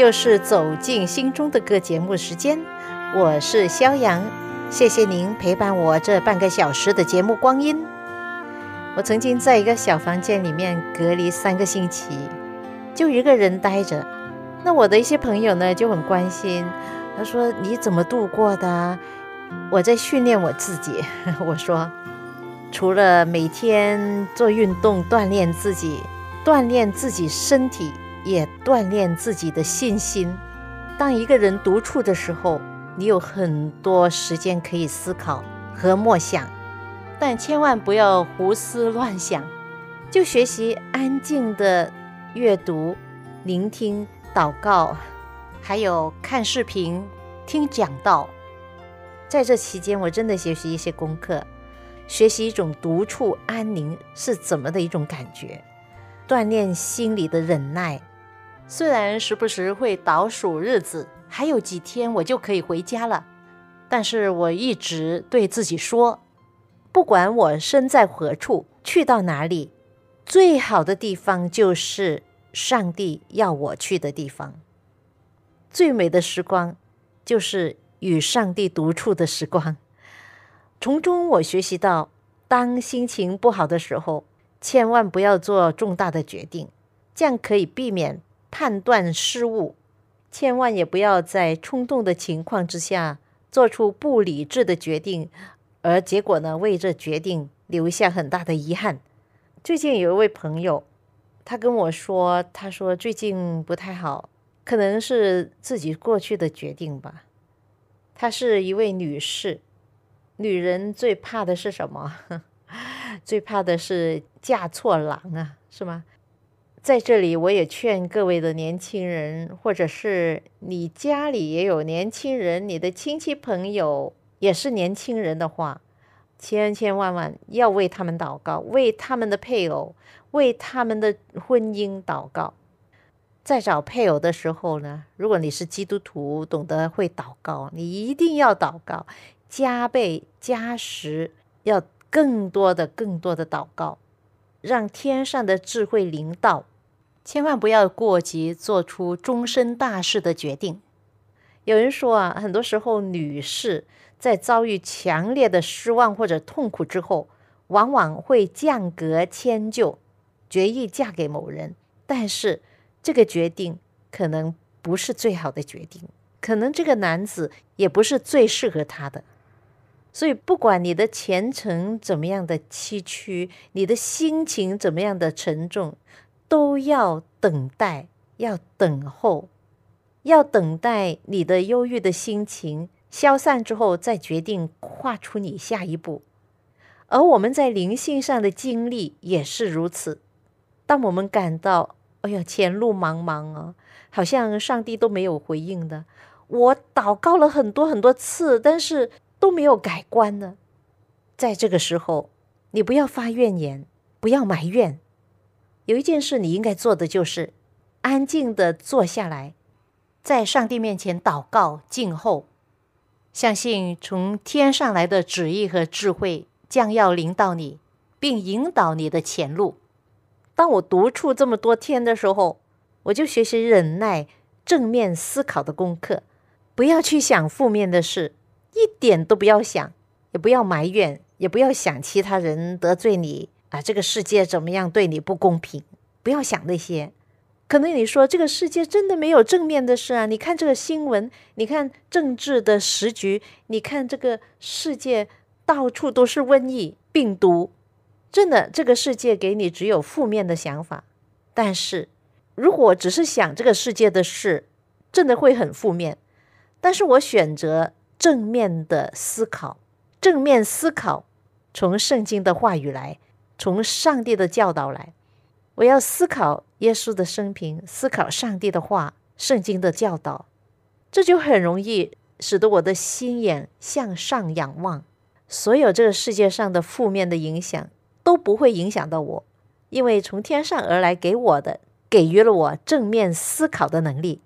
又是走进心中的歌节目时间，我是肖阳，谢谢您陪伴我这半个小时的节目光阴。我曾经在一个小房间里面隔离三个星期，就一个人待着。那我的一些朋友呢就很关心，他说你怎么度过的？我在训练我自己。我说，除了每天做运动锻炼自己，锻炼自己身体。也锻炼自己的信心。当一个人独处的时候，你有很多时间可以思考和默想，但千万不要胡思乱想。就学习安静的阅读、聆听、祷告，还有看视频、听讲道。在这期间，我真的学习一些功课，学习一种独处安宁是怎么的一种感觉，锻炼心里的忍耐。虽然时不时会倒数日子，还有几天我就可以回家了，但是我一直对自己说，不管我身在何处，去到哪里，最好的地方就是上帝要我去的地方。最美的时光就是与上帝独处的时光。从中我学习到，当心情不好的时候，千万不要做重大的决定，这样可以避免。判断失误，千万也不要在冲动的情况之下做出不理智的决定，而结果呢，为这决定留下很大的遗憾。最近有一位朋友，他跟我说，他说最近不太好，可能是自己过去的决定吧。她是一位女士，女人最怕的是什么？最怕的是嫁错郎啊，是吗？在这里，我也劝各位的年轻人，或者是你家里也有年轻人，你的亲戚朋友也是年轻人的话，千千万万要为他们祷告，为他们的配偶，为他们的婚姻祷告。在找配偶的时候呢，如果你是基督徒，懂得会祷告，你一定要祷告，加倍加时，要更多的、更多的祷告，让天上的智慧临到。千万不要过急，做出终身大事的决定。有人说啊，很多时候女士在遭遇强烈的失望或者痛苦之后，往往会降格迁就，决意嫁给某人。但是这个决定可能不是最好的决定，可能这个男子也不是最适合她的。所以，不管你的前程怎么样的崎岖，你的心情怎么样的沉重。都要等待，要等候，要等待你的忧郁的心情消散之后，再决定跨出你下一步。而我们在灵性上的经历也是如此。当我们感到哎呀前路茫茫啊，好像上帝都没有回应的，我祷告了很多很多次，但是都没有改观呢。在这个时候，你不要发怨言，不要埋怨。有一件事你应该做的，就是安静的坐下来，在上帝面前祷告静候，相信从天上来的旨意和智慧将要领导你，并引导你的前路。当我独处这么多天的时候，我就学习忍耐、正面思考的功课，不要去想负面的事，一点都不要想，也不要埋怨，也不要想其他人得罪你。啊，这个世界怎么样对你不公平？不要想那些。可能你说这个世界真的没有正面的事啊？你看这个新闻，你看政治的时局，你看这个世界到处都是瘟疫、病毒，真的这个世界给你只有负面的想法。但是如果只是想这个世界的事，真的会很负面。但是我选择正面的思考，正面思考从圣经的话语来。从上帝的教导来，我要思考耶稣的生平，思考上帝的话，圣经的教导，这就很容易使得我的心眼向上仰望，所有这个世界上的负面的影响都不会影响到我，因为从天上而来给我的，给予了我正面思考的能力。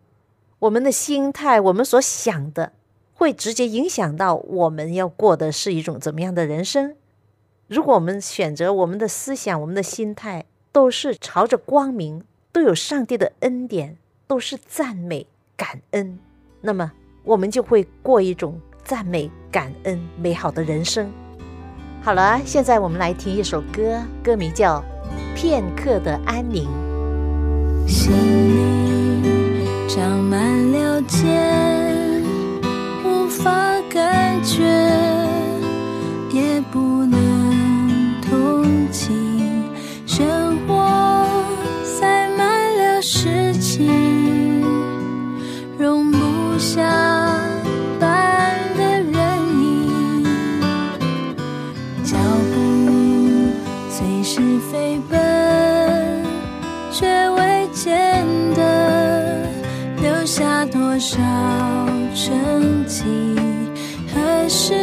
我们的心态，我们所想的，会直接影响到我们要过的是一种怎么样的人生。如果我们选择我们的思想、我们的心态都是朝着光明，都有上帝的恩典，都是赞美、感恩，那么我们就会过一种赞美、感恩、美好的人生。好了，现在我们来听一首歌，歌名叫《片刻的安宁心》。长满了茧，无法感觉，也不能情。生活塞满了事情，容不下半个人影。脚步随时飞奔，却未见得。留下多少沉寂？何时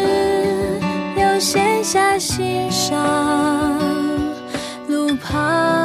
又闲下欣赏路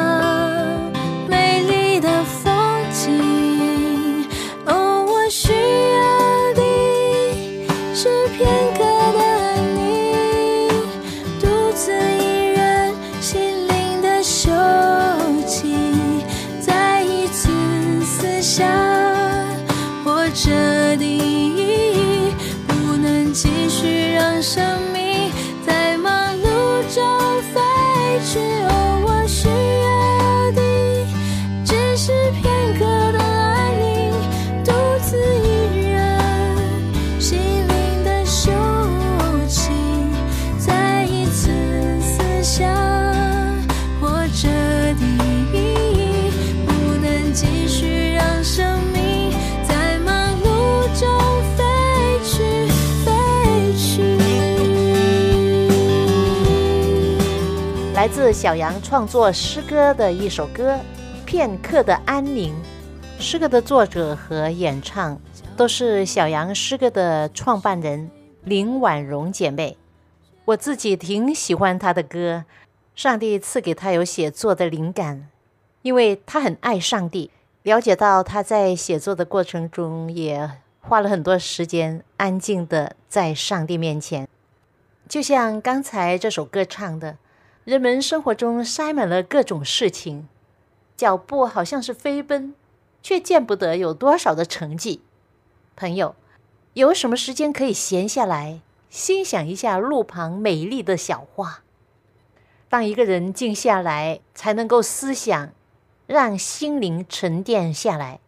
来自小杨创作诗歌的一首歌《片刻的安宁》，诗歌的作者和演唱都是小杨诗歌的创办人林婉容姐妹。我自己挺喜欢她的歌，上帝赐给她有写作的灵感，因为她很爱上帝。了解到她在写作的过程中也花了很多时间，安静的在上帝面前，就像刚才这首歌唱的。人们生活中塞满了各种事情，脚步好像是飞奔，却见不得有多少的成绩。朋友，有什么时间可以闲下来，欣赏一下路旁美丽的小花？当一个人静下来，才能够思想，让心灵沉淀下来。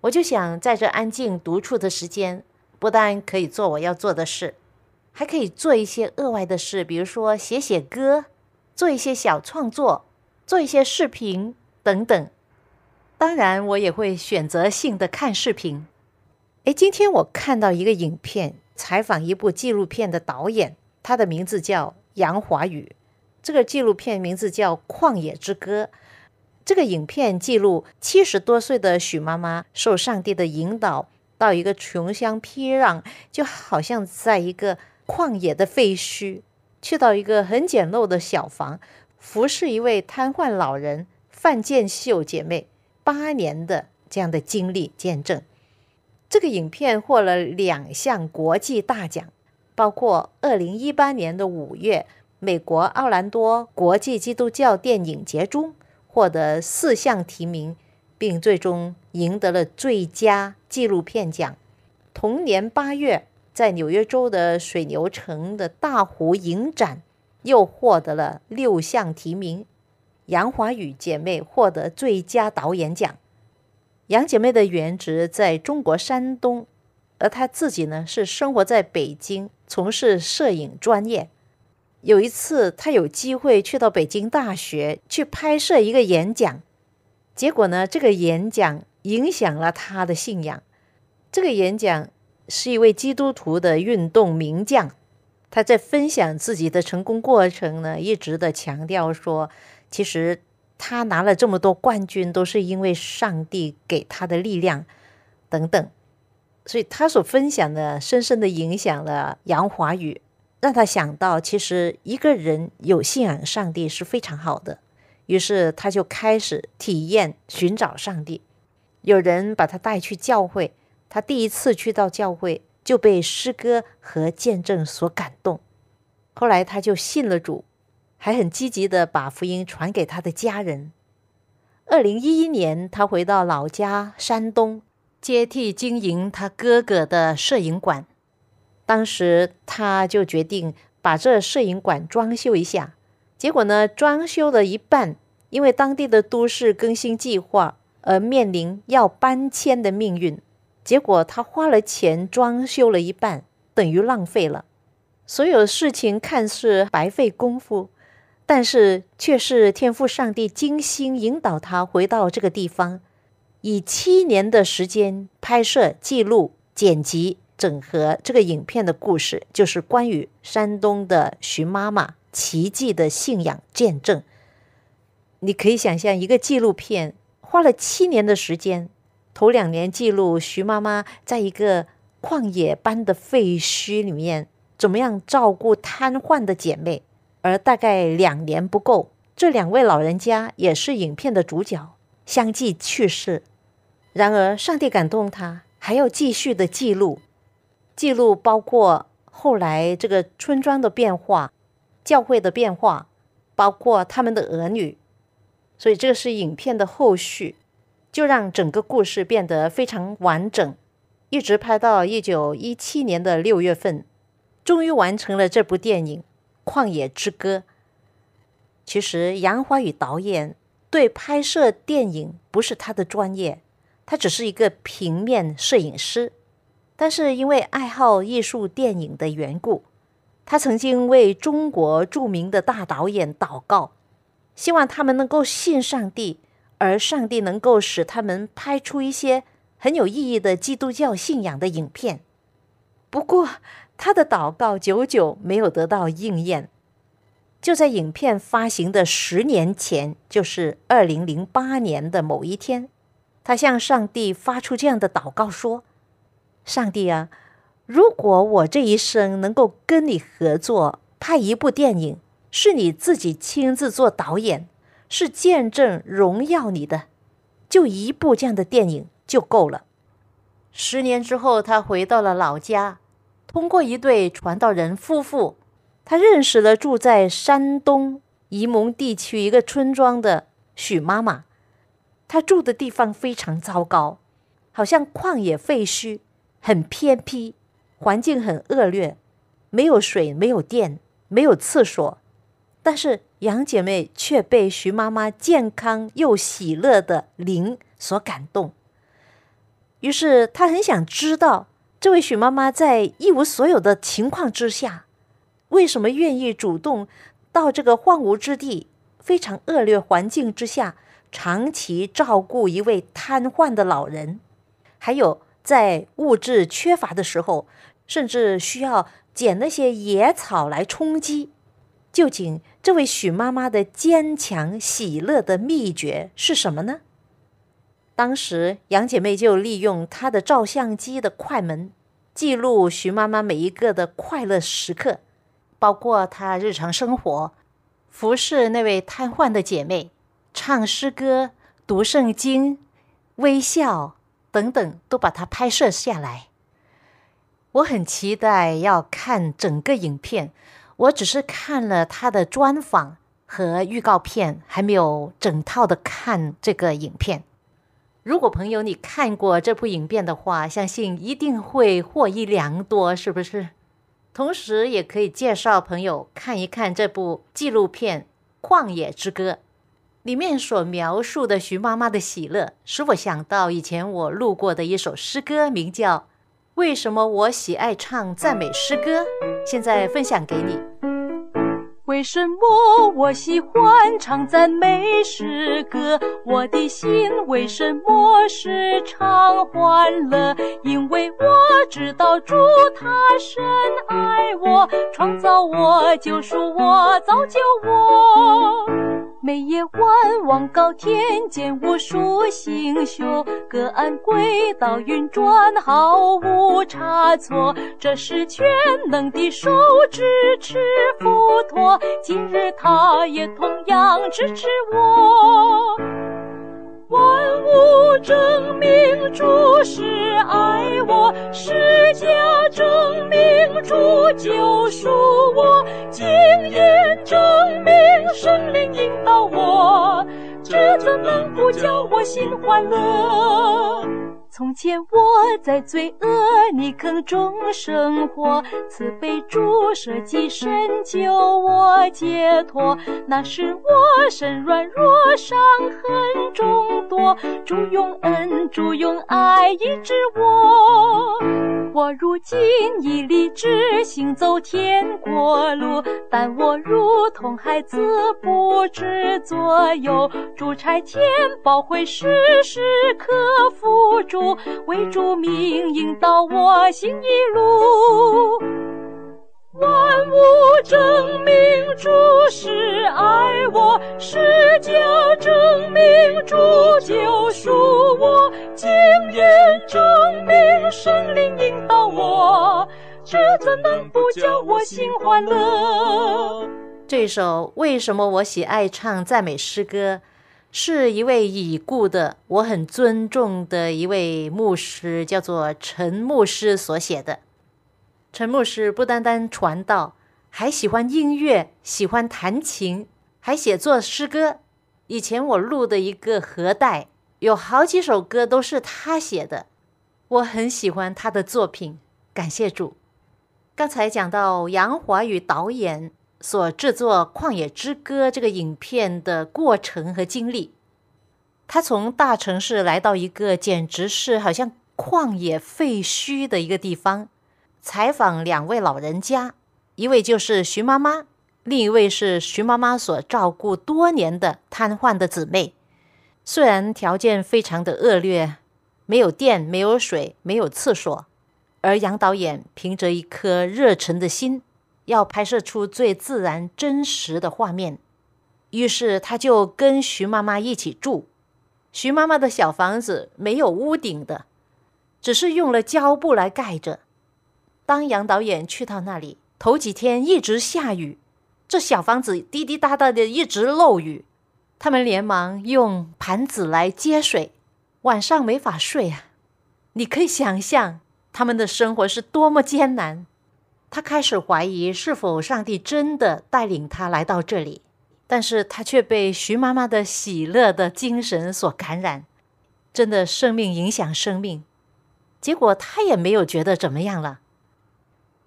我就想在这安静独处的时间，不但可以做我要做的事，还可以做一些额外的事，比如说写写歌。做一些小创作，做一些视频等等。当然，我也会选择性的看视频。诶，今天我看到一个影片，采访一部纪录片的导演，他的名字叫杨华宇。这个纪录片名字叫《旷野之歌》。这个影片记录七十多岁的许妈妈受上帝的引导，到一个穷乡僻壤，就好像在一个旷野的废墟。去到一个很简陋的小房，服侍一位瘫痪老人范建秀姐妹八年的这样的经历见证。这个影片获了两项国际大奖，包括二零一八年的五月，美国奥兰多国际基督教电影节中获得四项提名，并最终赢得了最佳纪录片奖。同年八月。在纽约州的水牛城的大湖影展，又获得了六项提名。杨华宇姐妹获得最佳导演奖。杨姐妹的原职在中国山东，而她自己呢是生活在北京，从事摄影专业。有一次，她有机会去到北京大学去拍摄一个演讲，结果呢，这个演讲影响了她的信仰。这个演讲。是一位基督徒的运动名将，他在分享自己的成功过程呢，一直的强调说，其实他拿了这么多冠军，都是因为上帝给他的力量。等等。所以他所分享的，深深的影响了杨华宇，让他想到，其实一个人有信仰上帝是非常好的。于是他就开始体验寻找上帝。有人把他带去教会，他第一次去到教会就被诗歌和见证所感动。后来他就信了主，还很积极的把福音传给他的家人。二零一一年，他回到老家山东。接替经营他哥哥的摄影馆，当时他就决定把这摄影馆装修一下。结果呢，装修了一半，因为当地的都市更新计划而面临要搬迁的命运。结果他花了钱装修了一半，等于浪费了。所有事情看似白费功夫，但是却是天赋上帝精心引导他回到这个地方。以七年的时间拍摄、记录、剪辑、整合这个影片的故事，就是关于山东的徐妈妈奇迹的信仰见证。你可以想象，一个纪录片花了七年的时间，头两年记录徐妈妈在一个旷野般的废墟里面怎么样照顾瘫痪的姐妹，而大概两年不够，这两位老人家也是影片的主角。相继去世，然而上帝感动他，还要继续的记录，记录包括后来这个村庄的变化、教会的变化，包括他们的儿女，所以这个是影片的后续，就让整个故事变得非常完整，一直拍到一九一七年的六月份，终于完成了这部电影《旷野之歌》。其实杨华宇导演。对拍摄电影不是他的专业，他只是一个平面摄影师。但是因为爱好艺术电影的缘故，他曾经为中国著名的大导演祷告，希望他们能够信上帝，而上帝能够使他们拍出一些很有意义的基督教信仰的影片。不过，他的祷告久久没有得到应验。就在影片发行的十年前，就是二零零八年的某一天，他向上帝发出这样的祷告说：“上帝啊，如果我这一生能够跟你合作拍一部电影，是你自己亲自做导演，是见证荣耀你的，就一部这样的电影就够了。”十年之后，他回到了老家，通过一对传道人夫妇。他认识了住在山东沂蒙地区一个村庄的许妈妈，她住的地方非常糟糕，好像旷野废墟，很偏僻，环境很恶劣，没有水，没有电，没有厕所。但是杨姐妹却被徐妈妈健康又喜乐的灵所感动，于是她很想知道这位许妈妈在一无所有的情况之下。为什么愿意主动到这个荒芜之地、非常恶劣环境之下，长期照顾一位瘫痪的老人？还有在物质缺乏的时候，甚至需要捡那些野草来充饥。究竟这位许妈妈的坚强喜乐的秘诀是什么呢？当时杨姐妹就利用她的照相机的快门，记录许妈妈每一个的快乐时刻。包括她日常生活，服侍那位瘫痪的姐妹，唱诗歌、读圣经、微笑等等，都把它拍摄下来。我很期待要看整个影片，我只是看了他的专访和预告片，还没有整套的看这个影片。如果朋友你看过这部影片的话，相信一定会获益良多，是不是？同时，也可以介绍朋友看一看这部纪录片《旷野之歌》，里面所描述的徐妈妈的喜乐，使我想到以前我录过的一首诗歌，名叫《为什么我喜爱唱赞美诗歌》，现在分享给你。为什么我喜欢唱赞美诗歌？我的心为什么时常欢乐？因为我知道主他深爱我，创造我，救赎我，造就我。每夜晚望高天，见无数星宿，各安轨道运转，毫无差错。这是全能的手支持佛陀，今日他也同样支持我。证明主是爱。我，世界证明主救赎我，经验证明神灵引导我，这怎能不叫我心欢乐？从前我在罪恶泥坑中生活，慈悲主舍己身救我解脱。那时我身软弱，伤痕众多，主用恩，主用爱医治我。我如今已立志行走天国路，但我如同孩子不知左右，主差天宝会时时刻辅助。为主命引导我行一路，万物争明主心欢乐？这首为什么我喜爱唱赞美诗歌？是一位已故的我很尊重的一位牧师，叫做陈牧师所写的。陈牧师不单单传道，还喜欢音乐，喜欢弹琴，还写作诗歌。以前我录的一个盒带，有好几首歌都是他写的，我很喜欢他的作品。感谢主。刚才讲到杨华宇导演。所制作《旷野之歌》这个影片的过程和经历，他从大城市来到一个简直是好像旷野废墟的一个地方，采访两位老人家，一位就是徐妈妈，另一位是徐妈妈所照顾多年的瘫痪的姊妹。虽然条件非常的恶劣，没有电，没有水，没有厕所，而杨导演凭着一颗热忱的心。要拍摄出最自然、真实的画面，于是他就跟徐妈妈一起住。徐妈妈的小房子没有屋顶的，只是用了胶布来盖着。当杨导演去到那里，头几天一直下雨，这小房子滴滴答答的一直漏雨。他们连忙用盘子来接水，晚上没法睡啊！你可以想象他们的生活是多么艰难。他开始怀疑是否上帝真的带领他来到这里，但是他却被徐妈妈的喜乐的精神所感染，真的生命影响生命。结果他也没有觉得怎么样了。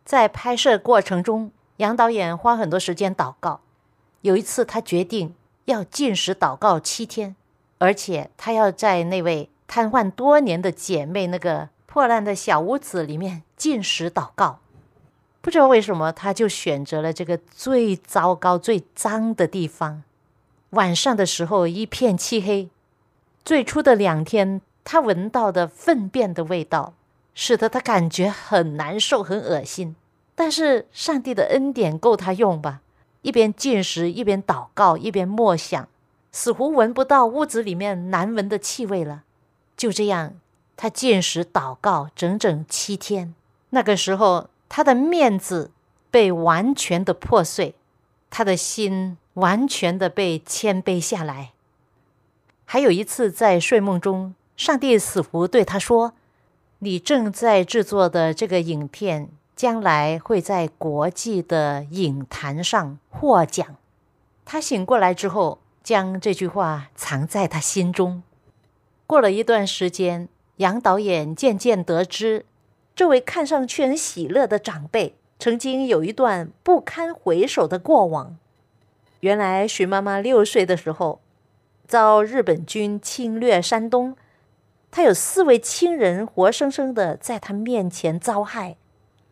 在拍摄过程中，杨导演花很多时间祷告。有一次，他决定要禁食祷告七天，而且他要在那位瘫痪多年的姐妹那个破烂的小屋子里面进食祷告。不知道为什么，他就选择了这个最糟糕、最脏的地方。晚上的时候一片漆黑。最初的两天，他闻到的粪便的味道，使得他感觉很难受、很恶心。但是上帝的恩典够他用吧？一边进食，一边祷告，一边默想，似乎闻不到屋子里面难闻的气味了。就这样，他进食祷告整整七天。那个时候。他的面子被完全的破碎，他的心完全的被谦卑下来。还有一次在睡梦中，上帝似乎对他说：“你正在制作的这个影片，将来会在国际的影坛上获奖。”他醒过来之后，将这句话藏在他心中。过了一段时间，杨导演渐渐得知。这位看上去很喜乐的长辈，曾经有一段不堪回首的过往。原来，徐妈妈六岁的时候，遭日本军侵略山东，她有四位亲人活生生的在她面前遭害。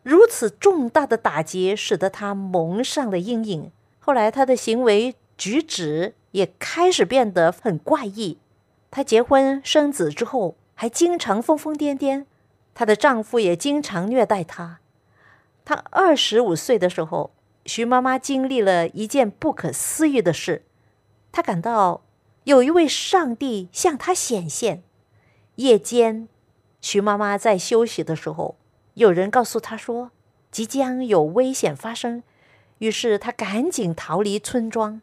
如此重大的打击，使得她蒙上了阴影。后来，她的行为举止也开始变得很怪异。她结婚生子之后，还经常疯疯癫癫。她的丈夫也经常虐待她。她二十五岁的时候，徐妈妈经历了一件不可思议的事。她感到有一位上帝向她显现。夜间，徐妈妈在休息的时候，有人告诉她说即将有危险发生，于是她赶紧逃离村庄。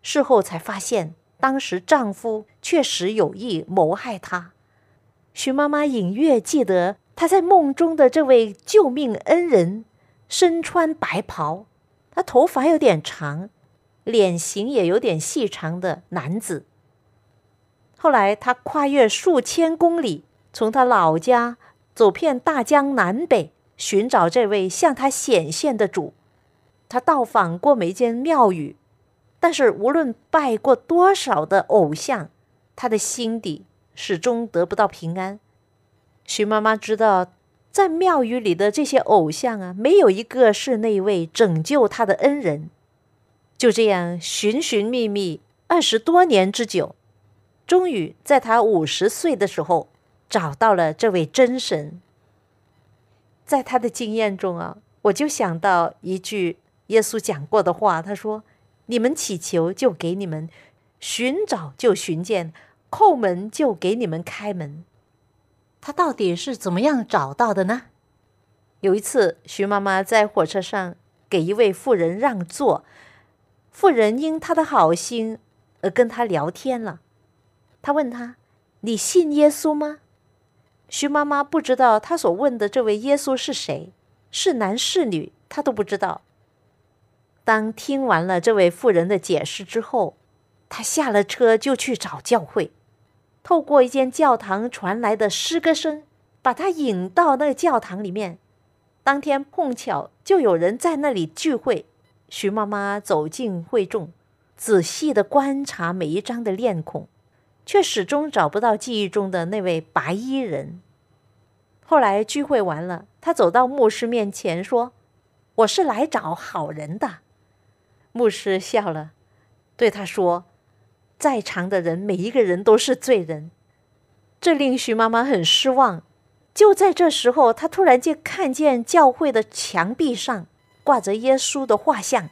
事后才发现，当时丈夫确实有意谋害她。徐妈妈隐约记得，她在梦中的这位救命恩人身穿白袍，他头发有点长。脸型也有点细长的男子。后来，他跨越数千公里，从他老家走遍大江南北，寻找这位向他显现的主。他到访过每间庙宇，但是无论拜过多少的偶像，他的心底始终得不到平安。徐妈妈知道，在庙宇里的这些偶像啊，没有一个是那位拯救她的恩人。就这样寻寻觅觅二十多年之久，终于在她五十岁的时候找到了这位真神。在他的经验中啊，我就想到一句耶稣讲过的话，他说：“你们祈求就给你们，寻找就寻见，叩门就给你们开门。”他到底是怎么样找到的呢？有一次，徐妈妈在火车上给一位妇人让座。妇人因她的好心而跟他聊天了。他问他：“你信耶稣吗？”徐妈妈不知道她所问的这位耶稣是谁，是男是女，她都不知道。当听完了这位妇人的解释之后，他下了车就去找教会。透过一间教堂传来的诗歌声，把他引到那教堂里面。当天碰巧就有人在那里聚会。徐妈妈走进会众，仔细的观察每一张的面孔，却始终找不到记忆中的那位白衣人。后来聚会完了，他走到牧师面前说：“我是来找好人的。”牧师笑了，对他说：“在场的人每一个人都是罪人。”这令徐妈妈很失望。就在这时候，她突然间看见教会的墙壁上。挂着耶稣的画像，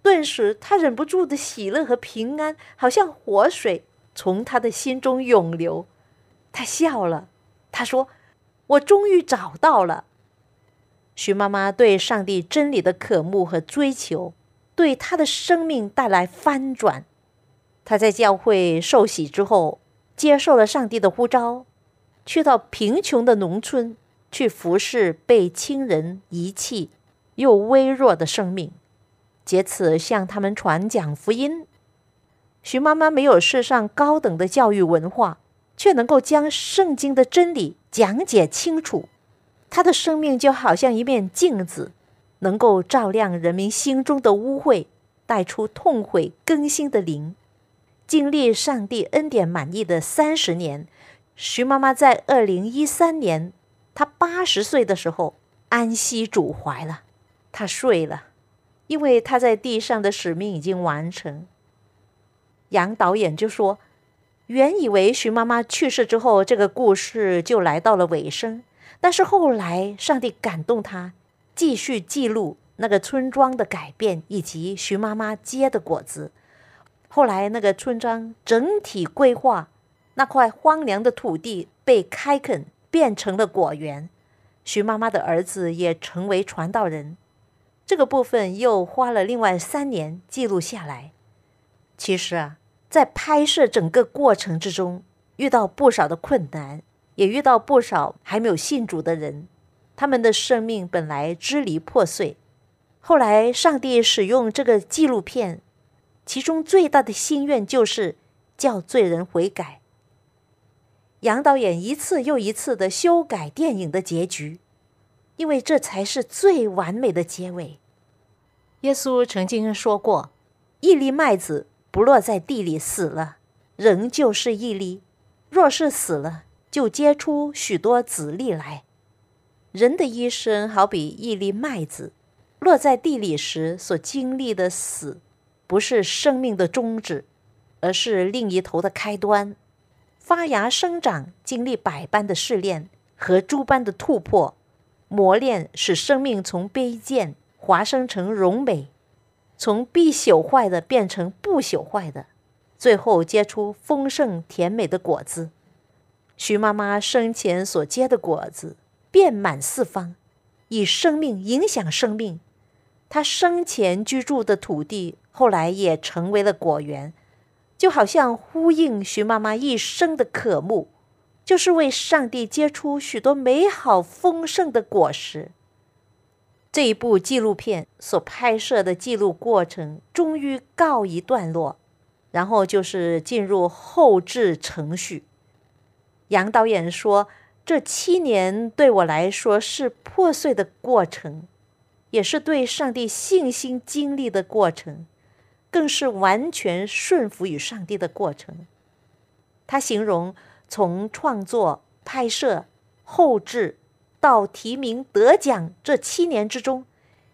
顿时她忍不住的喜乐和平安，好像活水从他的心中涌流。她笑了，她说：“我终于找到了。”徐妈妈对上帝真理的渴慕和追求，对她的生命带来翻转。他在教会受洗之后，接受了上帝的呼召，去到贫穷的农村去服侍被亲人遗弃。又微弱的生命，借此向他们传讲福音。徐妈妈没有世上高等的教育文化，却能够将圣经的真理讲解清楚。她的生命就好像一面镜子，能够照亮人民心中的污秽，带出痛悔更新的灵。经历上帝恩典满意的三十年，徐妈妈在二零一三年，她八十岁的时候安息主怀了。她睡了，因为她在地上的使命已经完成。杨导演就说：“原以为徐妈妈去世之后，这个故事就来到了尾声。但是后来，上帝感动他，继续记录那个村庄的改变以及徐妈妈结的果子。后来，那个村庄整体规划，那块荒凉的土地被开垦，变成了果园。徐妈妈的儿子也成为传道人。”这个部分又花了另外三年记录下来。其实啊，在拍摄整个过程之中，遇到不少的困难，也遇到不少还没有信主的人，他们的生命本来支离破碎。后来，上帝使用这个纪录片，其中最大的心愿就是叫罪人悔改。杨导演一次又一次的修改电影的结局。因为这才是最完美的结尾。耶稣曾经说过：“一粒麦子不落在地里死了，仍旧是一粒；若是死了，就结出许多子粒来。”人的一生好比一粒麦子，落在地里时所经历的死，不是生命的终止，而是另一头的开端。发芽生长，经历百般的试炼和诸般的突破。磨练使生命从卑贱华生成荣美，从必朽坏的变成不朽坏的。最后结出丰盛甜美的果子。徐妈妈生前所结的果子遍满四方，以生命影响生命。他生前居住的土地后来也成为了果园，就好像呼应徐妈妈一生的渴慕，就是为上帝结出许多美好丰盛的果实。这一部纪录片所拍摄的记录过程终于告一段落，然后就是进入后制程序。杨导演说：“这七年对我来说是破碎的过程，也是对上帝信心经历的过程，更是完全顺服于上帝的过程。”他形容从创作、拍摄、后制。到提名得奖这七年之中，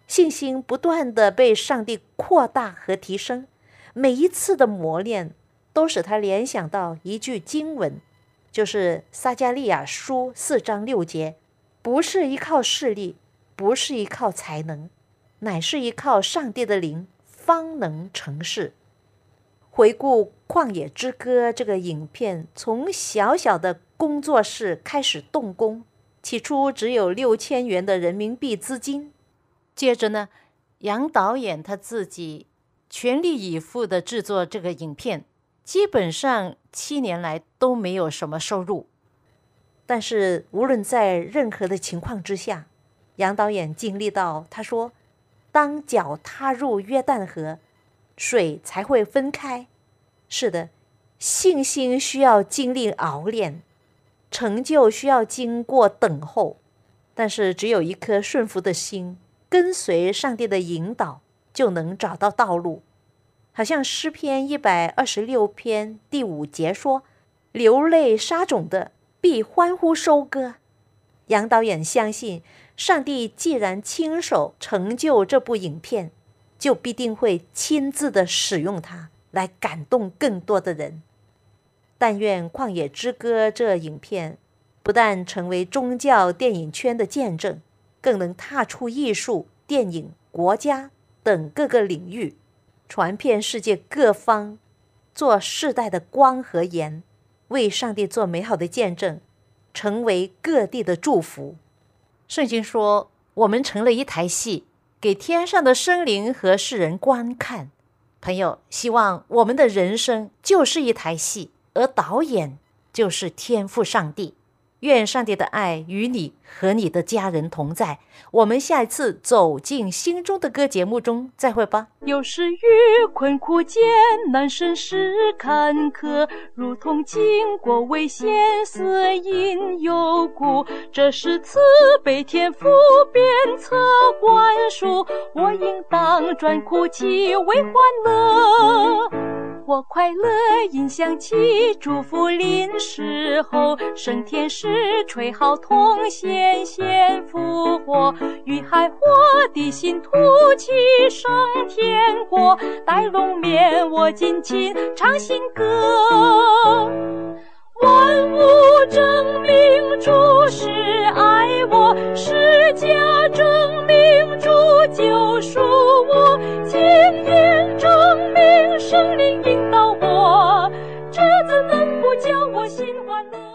信心不断的被上帝扩大和提升。每一次的磨练，都使他联想到一句经文，就是撒加利亚书四章六节：“不是依靠势力，不是依靠才能，乃是依靠上帝的灵，方能成事。”回顾《旷野之歌》这个影片，从小小的工作室开始动工。起初只有六千元的人民币资金，接着呢，杨导演他自己全力以赴的制作这个影片，基本上七年来都没有什么收入。但是无论在任何的情况之下，杨导演经历到，他说：“当脚踏入约旦河，水才会分开。”是的，信心需要经历熬炼。成就需要经过等候，但是只有一颗顺服的心，跟随上帝的引导，就能找到道路。好像诗篇一百二十六篇第五节说：“流泪撒种的，必欢呼收割。”杨导演相信，上帝既然亲手成就这部影片，就必定会亲自的使用它，来感动更多的人。但愿《旷野之歌》这影片不但成为宗教电影圈的见证，更能踏出艺术、电影、国家等各个领域，传遍世界各方，做世代的光和盐，为上帝做美好的见证，成为各地的祝福。圣经说：“我们成了一台戏，给天上的生灵和世人观看。”朋友，希望我们的人生就是一台戏。而导演就是天赋上帝，愿上帝的爱与你和你的家人同在。我们下一次走进心中的歌节目中再会吧。有时遇困苦艰难，甚是坎坷，如同经过危险，死因有故。这是慈悲天赋鞭策灌输，我应当转哭泣为欢乐。我快乐，音响起，祝福临。时候，升天使吹号筒，显现复活，与海火的心突起升天国，带龙面我尽情唱新歌，万物证明主是爱我，世界证明主救赎我，今天证明圣灵引导我，这怎能不叫我心欢乐？